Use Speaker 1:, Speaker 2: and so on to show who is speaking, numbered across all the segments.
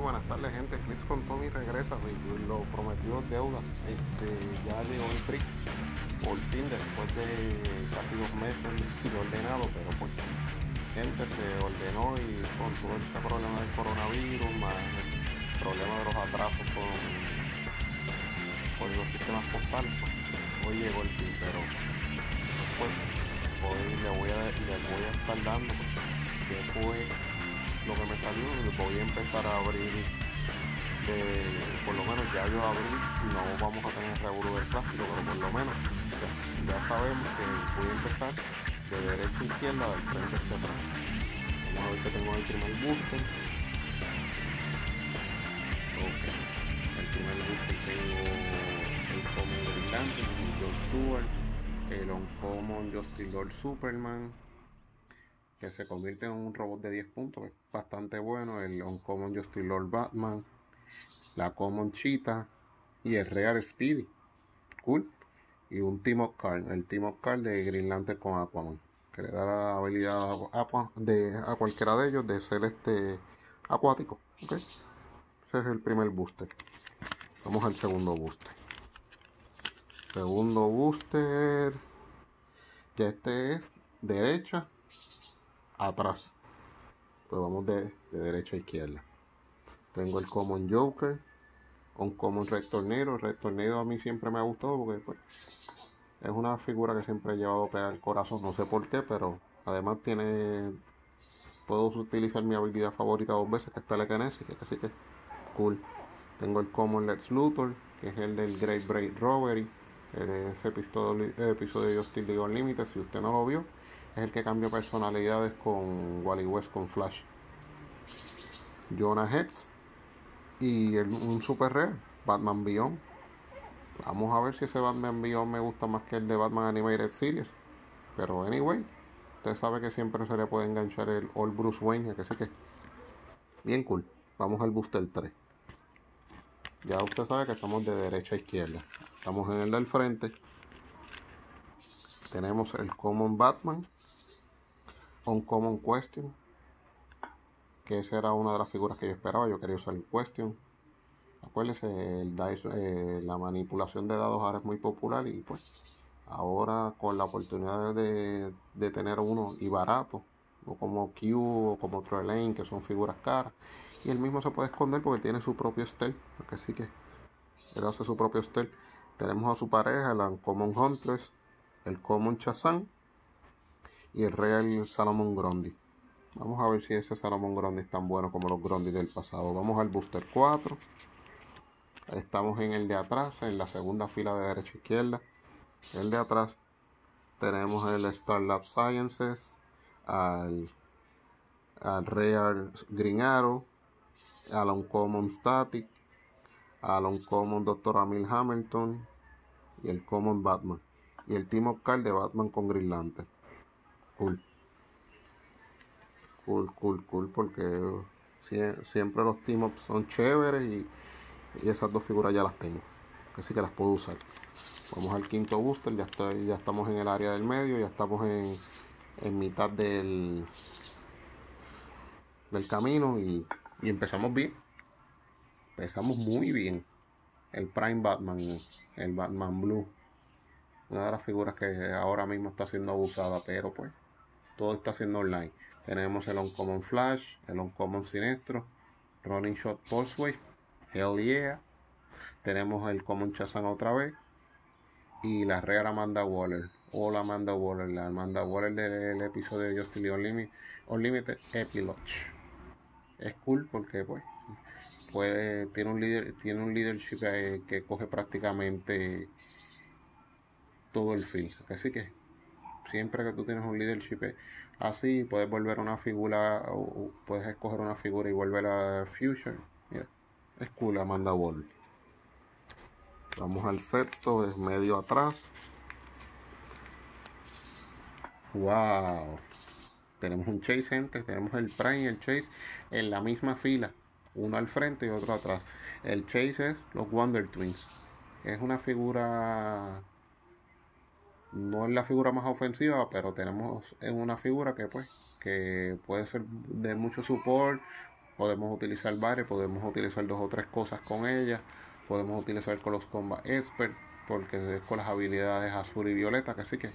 Speaker 1: buenas tardes gente. Clips con Tommy regresa, lo prometido deuda. Este, ya llegó el trick por fin después de casi dos meses de ordenado, pero pues gente se ordenó y con todo este problema del coronavirus, más el problema de los atrasos con, con los sistemas postales, pues, hoy llegó el fin, pero pues hoy le voy a, le voy a estar dando pues, lo que me salió, voy a empezar a abrir de, por lo menos ya yo abrí, no vamos a tener seguro del plástico, pero por lo menos ya, sabemos que voy a empezar de derecha a izquierda, del frente hacia atrás. Vamos a ver que tengo el primer booster. El primer booster tengo el Common Brillante, John Stewart, el Uncommon Justin Lord Superman, que se convierte en un robot de 10 puntos, es bastante bueno, el Uncommon Justice Lord Batman, la Common Cheetah y el Real Speedy. Cool. Y un Team of Card, el Team of Card de Green Lantern con Aquaman, que le da la habilidad a, de, cualquiera de ellos de ser este acuático. ¿okay? Ese es el primer booster. Vamos al segundo booster. Segundo booster. Ya este es derecha atrás. Pues vamos de, derecha a izquierda. Tengo el Common Joker, un Common Red Tornado. Red a mí siempre me ha gustado porque pues, es una figura que siempre he llevado pegar el corazón. No sé por qué, pero además tiene. Puedo utilizar mi habilidad favorita dos veces, que es telekinesis, así que cool. Tengo el Common Lex Luthor, que es el del Great Break Robbery. Ese episodio, episodio de Justice League Unlimited, si usted no lo vio, es el que cambia personalidades con Wally West con Flash. Jonah Hex y un super rare, Batman Beyond. Vamos a ver si ese Batman Beyond me gusta más que el de Batman Animated Series. Pero anyway, usted sabe que siempre se le puede enganchar el All Bruce Wayne, que sé que. Bien cool. Vamos al Booster 3. Ya usted sabe que estamos de derecha a izquierda. Estamos en el del frente. Tenemos el Common Batman un Common Question. Que esa era una de las figuras que yo esperaba. Yo quería usar el Question. Acuérdense, el dice, eh, la manipulación de dados ahora es muy popular y pues ahora con la oportunidad de, tener uno y barato, o como Q o como Trelane, que son figuras caras, y él mismo se puede esconder porque tiene su propio stealth, así que él hace su propio stealth. Tenemos a su pareja, el Common Huntress, el Common Chazan y el Real Salomon Grundy. Vamos a ver si ese Salomon Grundy es tan bueno como los Grundy del pasado. Vamos al Booster 4. Estamos en el de atrás, en la segunda fila de derecha a izquierda. El de atrás tenemos el Starlab Sciences, al, al Real Green Arrow, al Uncommon Static, al Uncommon Dr. Amil Hamilton y el Common Batman. Y el Team of de Batman con Green cool. Cool, cool, cool, porque siempre los team ups son chéveres y, esas dos figuras ya las tengo. Así que las puedo usar. Vamos al quinto booster, ya, estoy, ya estamos en el área del medio, ya estamos en, mitad del, del camino y, y empezamos bien. Empezamos muy bien. El Prime Batman, el Batman Blue. Una de las figuras que ahora mismo está siendo abusada, pero pues todo está siendo online. Tenemos el Uncommon Flash, el Uncommon Sinestro, Running Shot Pulsewave, Hell Yeah. Tenemos el Common Chazan otra vez. Y la Real Amanda Waller. O la Amanda Waller. La Amanda Waller del episodio de Justice League Unlimited, Epilogue. Es cool porque pues tiene un líder, tiene un leadership que, que coge prácticamente todo el film. Así que siempre que tú tienes un leadership así, puedes volver una figura, puedes escoger una figura y volver a Future. Mira, es cool Amanda Wall. Vamos al sexto, es medio atrás. Wow. Tenemos un Chase, gente. Tenemos el Prime y el Chase en la misma fila. Uno al frente y otro atrás. El Chase es los Wonder Twins. Es una figura no es la figura más ofensiva, pero tenemos una figura que pues que puede ser de mucho support, Podemos utilizar varios, podemos utilizar dos o tres cosas con ella. Podemos utilizar con los Combat Expert, porque es con las habilidades azul y violeta. Que así que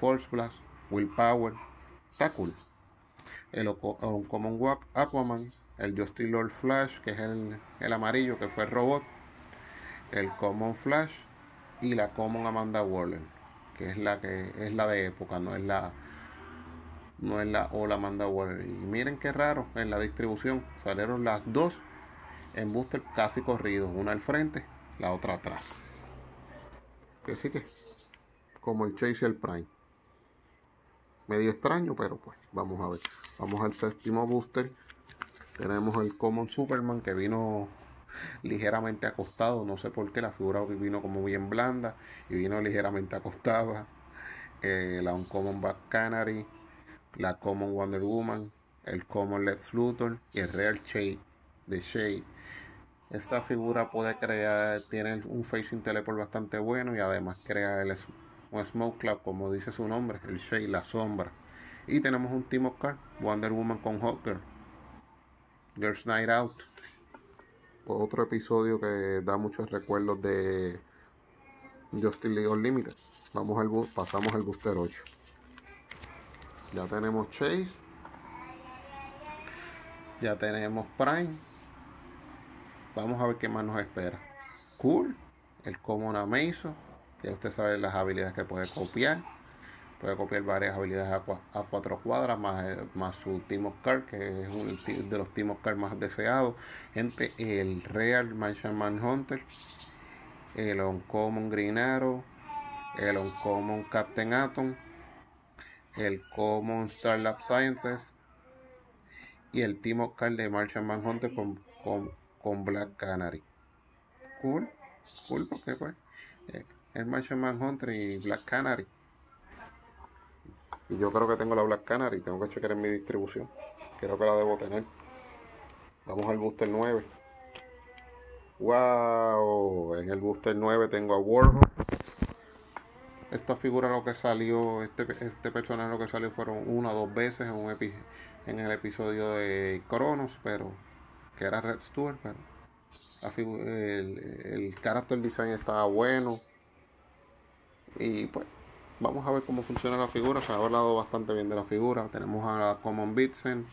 Speaker 1: Force Blast, Willpower, está cool. El Common Aquaman, el Justice Lord Flash, que es el, el amarillo, que fue el robot. El Common Flash y la Common Amanda Waller, que es la que es la de época, no es la no es la Ola Amanda Waller. Y miren qué raro, en la distribución salieron las dos en booster casi corridos, una al frente, la otra atrás. Que sí que como el Chase el Prime. Medio extraño, pero pues vamos a ver. Vamos al séptimo booster. Tenemos el Common Superman que vino ligeramente acostado. No sé por qué la figura vino como bien blanda y vino ligeramente acostada. Eh, la Uncommon Back Canary, la Common Wonder Woman, el Common Lex Luthor y el Real Shade de Shade. Esta figura puede crear, tiene un facing teleport bastante bueno y además crea el, un Smoke Cloud, como dice su nombre, el Shade, la sombra. Y tenemos un Team of Card, Wonder Woman con Hawker, Girls Night Out. Otro episodio que da muchos recuerdos de Justice League Unlimited. Vamos al pasamos al booster 8. Ya tenemos Chase. Ya tenemos Prime. Vamos a ver qué más nos espera. Cool. El Common Amazo. Ya usted sabe las habilidades que puede copiar. Puede copiar varias habilidades a, cuatro cuadras, más, más su Team Card, que es uno de los Team Card más deseados. Gente, el Real Martian Manhunter. El Uncommon Green Arrow. El Uncommon Captain Atom el Common Star Lab Sciences y el Team Oscar de Martian Manhunter con, con, Black Canary. Cool, cool porque pues eh, el Martian Manhunter y Black Canary. Y yo creo que tengo la Black Canary, tengo que checar en mi distribución. Creo que la debo tener. Vamos al booster 9. Wow, en el booster 9 tengo a Warhol esta figura lo que salió, este, este personaje lo que salió fueron una o dos veces en, un en el episodio de Cronos, pero que era Red Stewart, pero el, el character design estaba bueno. Y pues vamos a ver cómo funciona la figura. Se ha hablado bastante bien de la figura. Tenemos a la Common Bitsen,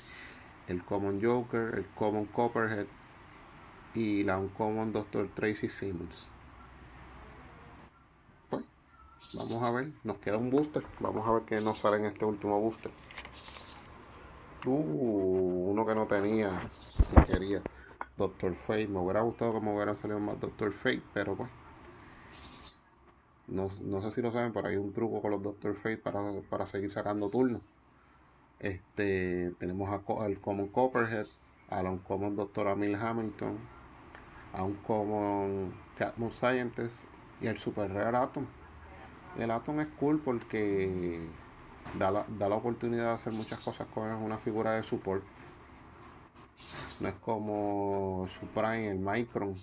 Speaker 1: el Common Joker, el Common Copperhead y la Uncommon Dr. Tracy Simmons. Vamos a ver, nos queda un booster. Vamos a ver qué nos sale en este último booster. Uh, uno que no tenía, que quería. Doctor Fate. Me hubiera gustado que me hubiera salido más Doctor Fate, pero pues. No, sé si lo saben, pero hay un truco con los Doctor Fate para, seguir sacando turnos. Este, tenemos al Common Copperhead, a un Common Doctor Amil Hamilton, a un Common Catmon Scientist y al Super Rare Atom. El Atom es cool porque da la, oportunidad de hacer muchas cosas con una figura de support. No es como Supreme, el Micron,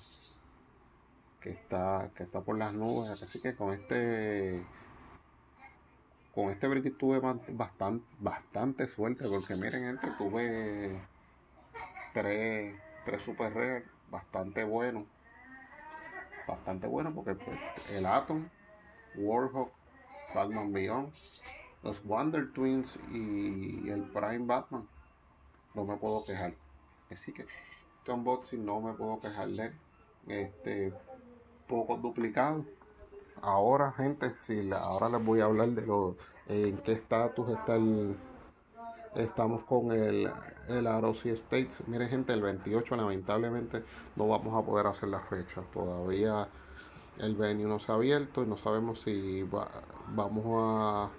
Speaker 1: que está, que está por las nubes. Así que con este con este break tuve bastante, bastante suerte porque miren gente tuve tres, tres super rare bastante buenos bastante bueno porque pues, el Atom Warhawk, Batman Beyond, los Wonder Twins y el Prime Batman. No me puedo quejar. Así que este unboxing no me puedo quejar de Este, poco duplicado. Ahora, gente, si ahora les voy a hablar de lo, en qué estatus está el, estamos con el, el Arosi States. Miren, gente, el 28 lamentablemente no vamos a poder hacer la fecha. Todavía el venue no se ha abierto y no sabemos si vamos a,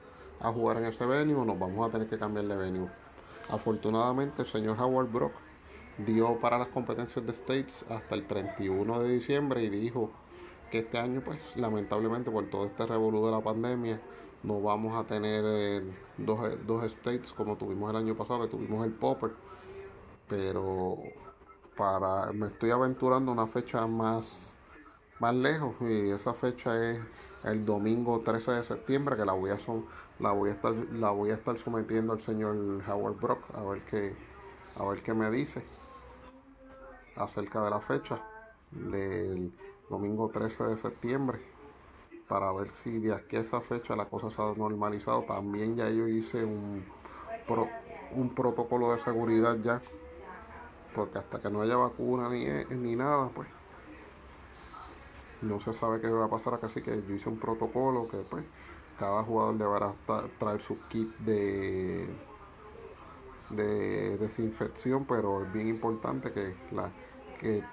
Speaker 1: jugar en ese venue o nos vamos a tener que cambiar de venue. Afortunadamente el señor Howard Brock dio para las competencias de States hasta el 31 de diciembre y dijo que este año pues lamentablemente por todo este revolú de la pandemia no vamos a tener eh, dos, dos States como tuvimos el año pasado que tuvimos el Popper. Pero para me estoy aventurando una fecha más más lejos y esa fecha es el domingo 13 de septiembre que la voy a son, la voy a estar la voy a estar sometiendo al señor Howard Brock a ver qué a ver qué me dice acerca de la fecha del domingo 13 de septiembre para ver si de aquí a esa fecha la cosa se ha normalizado. También ya yo hice un, un protocolo de seguridad ya, porque hasta que no haya vacuna ni, ni nada, pues no se sabe qué va a pasar acá, así que yo hice un protocolo que pues cada jugador deberá traer su kit de, de desinfección, pero es bien importante que, la,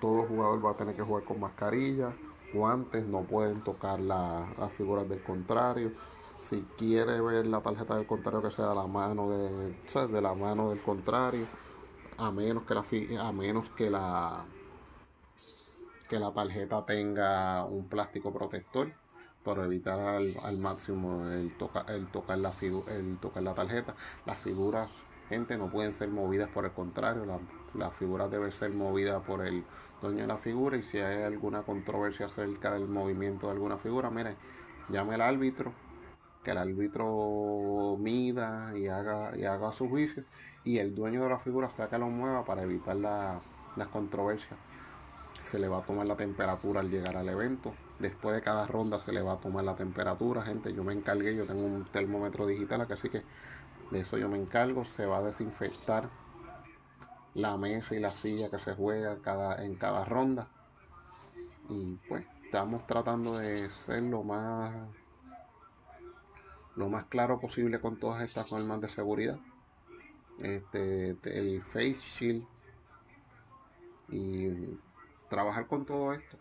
Speaker 1: todo jugador va a tener que jugar con mascarilla, guantes, no pueden tocar las figuras del contrario. Si quiere ver la tarjeta del contrario que sea de la mano de, de la mano del contrario, a menos que la a menos que la que la tarjeta tenga un plástico protector para evitar al, máximo el, tocar la el tocar la tarjeta. Las figuras, gente, no pueden ser movidas por el contrario, las figuras deben ser movidas por el dueño de la figura y si hay alguna controversia acerca del movimiento de alguna figura, mire, llame al árbitro, que el árbitro mida y haga, y haga su juicio y el dueño de la figura sea que lo mueva para evitar las controversias. Se le va a tomar la temperatura al llegar al evento Después de cada ronda se le va a tomar la temperatura, gente. Yo me encargué, yo tengo un termómetro digital, así que de eso yo me encargo. Se va a desinfectar la mesa y la silla que se juega cada, en cada ronda. Y pues estamos tratando de ser lo más lo más claro posible con todas estas normas de seguridad. Este, el face shield y trabajar con todo esto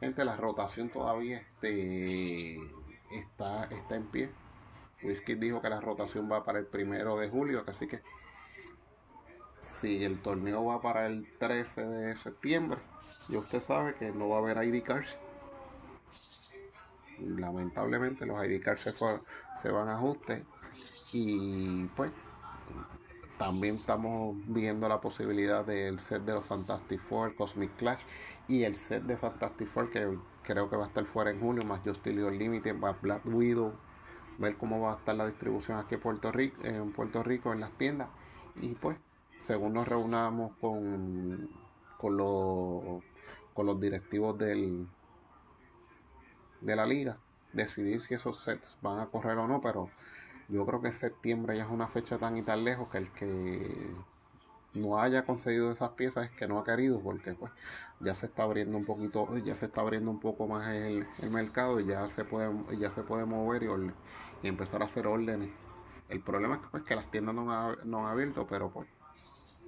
Speaker 1: Gente, la rotación todavía este, está, está en pie. Whisky dijo que la rotación va para el primero de julio, así que si el torneo va para el 13 de septiembre, ya usted sabe que no va a haber ID cards. Lamentablemente los ID cards se, se van a ajuste y pues también estamos viendo la posibilidad del set de los Fantastic Four, Cosmic Clash y el set de Fantastic Four que creo que va a estar fuera en julio, más Justice League Limited, más Black Widow, ver cómo va a estar la distribución aquí en Puerto Rico, en Puerto Rico en las tiendas y pues según nos reunamos con, con, los, con los directivos del, de la liga, decidir si esos sets van a correr o no, pero yo creo que septiembre ya es una fecha tan y tan lejos que el que no haya conseguido esas piezas es que no ha querido porque pues ya se está abriendo un poquito ya se está abriendo un poco más el, mercado y ya se puede ya se puede mover y, empezar a hacer órdenes. El problema es que, pues, que las tiendas no han, no han abierto pero pues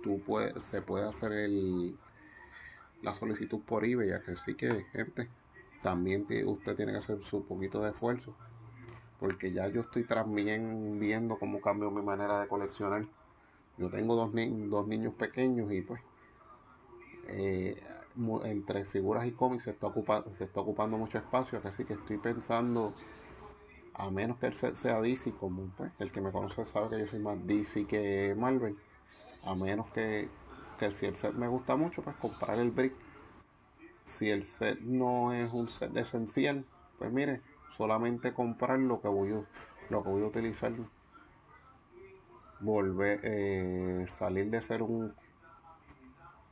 Speaker 1: tú puedes se puede hacer el la solicitud por eBay ya que sí que gente también usted tiene que hacer su poquito de esfuerzo porque ya yo estoy también viendo cómo cambio mi manera de coleccionar. Yo tengo dos, dos niños pequeños y pues eh, entre figuras y cómics se está, ocupando, se está ocupando mucho espacio, así que estoy pensando, a menos que él sea DC, como pues, el que me conoce sabe que yo soy más DC que Marvel, a menos que, que si el set me gusta mucho, pues comprar el brick. Si el set no es un set esencial, pues mire, solamente comprar lo que voy a, lo que voy a utilizar volver eh, salir de ser un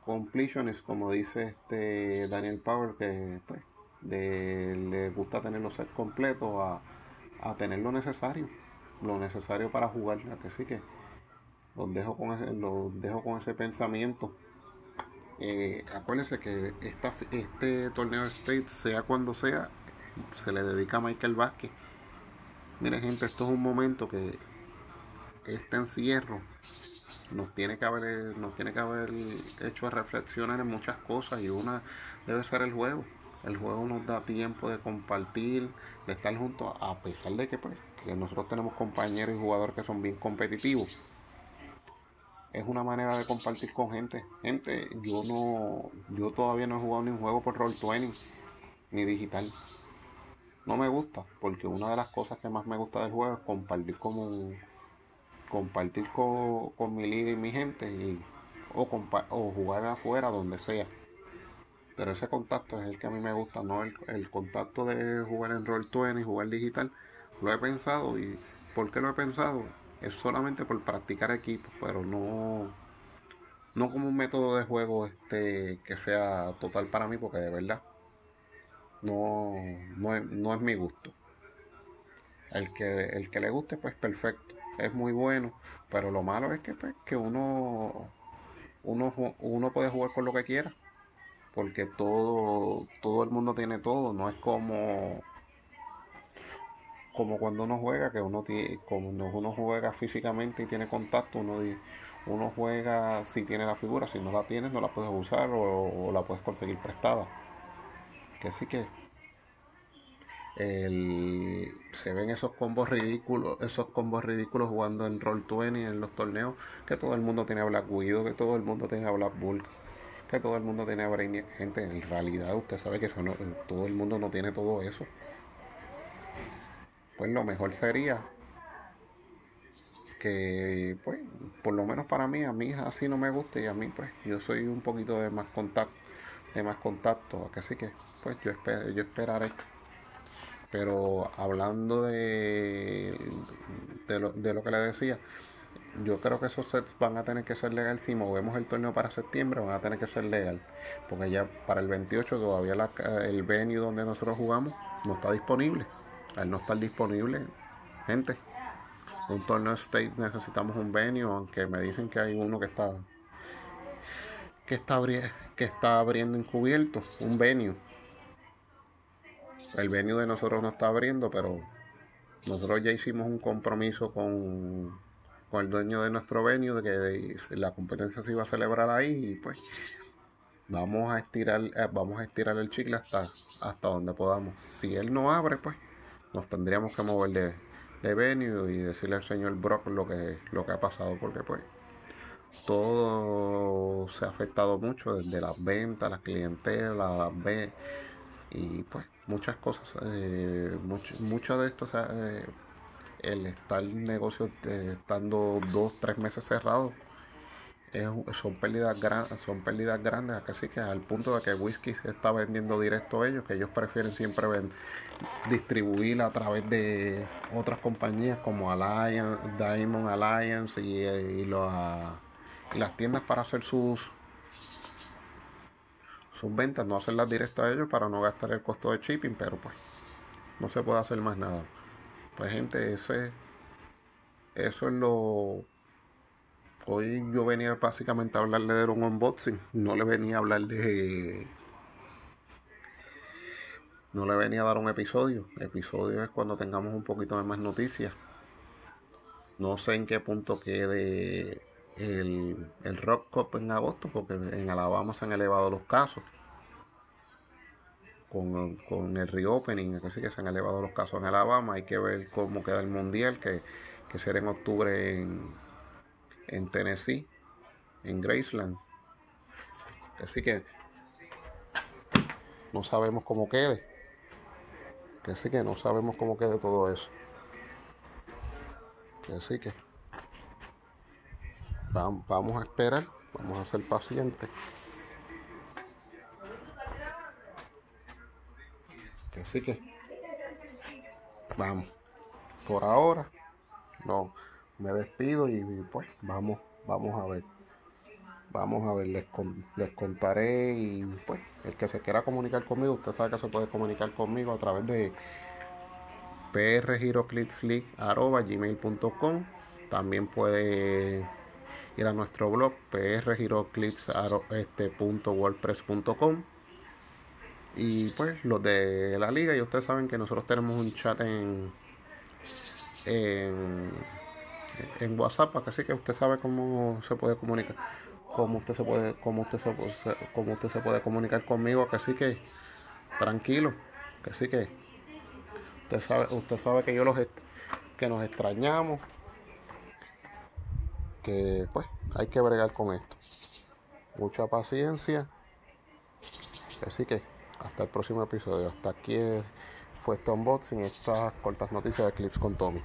Speaker 1: completionist como dice este Daniel Power que pues, le gusta tener los sets completos a, a, tener lo necesario lo necesario para jugar que sí que los dejo con ese, los dejo con ese pensamiento eh, acuérdense que esta, este torneo de State sea cuando sea se le dedica a Michael Vázquez. Miren gente, esto es un momento que este encierro nos tiene que haber, nos tiene que haber hecho reflexionar en muchas cosas y una debe ser el juego. El juego nos da tiempo de compartir, de estar juntos, a pesar de que, pues, que nosotros tenemos compañeros y jugadores que son bien competitivos. Es una manera de compartir con gente. Gente, yo no, yo todavía no he jugado ni un juego por Roll20 ni digital no me gusta, porque una de las cosas que más me gusta del juego es compartir como compartir con, mi liga y mi gente y, o, o jugar afuera donde sea. Pero ese contacto es el que a mí me gusta, no el, contacto de jugar en Roll20 y jugar digital. Lo he pensado y ¿por qué lo he pensado? Es solamente por practicar equipos, pero no no como un método de juego este que sea total para mí, porque de verdad no, no, es, no es mi gusto. El que, el que le guste, pues perfecto, es muy bueno, pero lo malo es que, pues, que uno, uno, uno puede jugar con lo que quiera, porque todo, todo el mundo tiene todo, no es como como cuando uno juega, que uno tiene, cuando uno juega físicamente y tiene contacto, uno, uno juega si tiene la figura, si no la tienes no la puedes usar o, la puedes conseguir prestada. Que sí que se ven esos combos ridículos, esos combos ridículos jugando en Roll20 en los torneos, que todo el mundo tiene a Black Widow, que todo el mundo tiene a Black Bull, que todo el mundo tiene a Brainiac. Gente, en realidad usted sabe que todo el mundo no tiene todo eso. Pues lo mejor sería que pues por lo menos para mí a mí así no me gusta y a mí pues yo soy un poquito de más contacto de más contacto así que pues yo espero, yo esperaré. Pero hablando de de lo, de lo que le decía yo creo que esos sets van a tener que ser legal. Si movemos el torneo para septiembre van a tener que ser legal. Porque ya para el 28 todavía el venue donde nosotros jugamos no está disponible al no estar disponible gente un torneo state necesitamos un venue, aunque me dicen que hay uno que está que está, que está abriendo encubierto, un venue. El venue de nosotros no está abriendo, pero nosotros ya hicimos un compromiso con, con el dueño de nuestro venue de que la competencia se iba a celebrar ahí y pues vamos a estirar eh, vamos a estirar el chicle hasta hasta donde podamos. Si él no abre, pues nos tendríamos que mover de, de venue y decirle al señor Brock lo que, lo que ha pasado, porque pues todo se ha afectado mucho, desde las ventas, las clientelas, las B y pues muchas cosas. Eh, mucho, de esto, eh, el estar el negocio eh, estando dos, tres meses cerrados, son pérdidas grandes, son pérdidas grandes, así que al punto de que whisky se está vendiendo directo a ellos, que ellos prefieren siempre distribuir a través de otras compañías como Alliance, Diamond Alliance y, y, las tiendas para hacer sus sus ventas, no hacerlas directo a ellos para no gastar el costo de shipping, pero pues no se puede hacer más nada. Pues gente, ese eso es lo Hoy yo venía básicamente a hablarle de un unboxing, no le venía a hablar de... No le venía a dar un episodio. Episodio es cuando tengamos un poquito de más noticias. No sé en qué punto quede el, el Rock Cup en agosto, porque en Alabama se han elevado los casos. Con, con el reopening, así que se han elevado los casos en Alabama. Hay que ver cómo queda el mundial, que, que será en octubre en, en Tennessee, en Graceland. Así que no sabemos cómo quede. Así que no sabemos cómo quede todo eso. Así que vamos a esperar, vamos a ser pacientes. Así que vamos. Por ahora, no me despido y pues vamos, vamos a ver. Vamos a ver, les, les contaré y pues el que se quiera comunicar conmigo, usted sabe que se puede comunicar conmigo a través de prgiroclicksleague.gmail.com También puede ir a nuestro blog prgiroclicks.wordpress.com y pues los de la liga y ustedes saben que nosotros tenemos un chat en en WhatsApp, así que usted sabe cómo se puede comunicar, cómo usted se puede, cómo usted se, cómo usted se puede comunicar conmigo, así que tranquilo, que así que usted sabe, usted sabe que yo los que nos extrañamos, que pues hay que bregar con esto. Mucha paciencia. Así que hasta el próximo episodio. Hasta aquí fue este unboxing, estas cortas noticias de Clips con Tommy.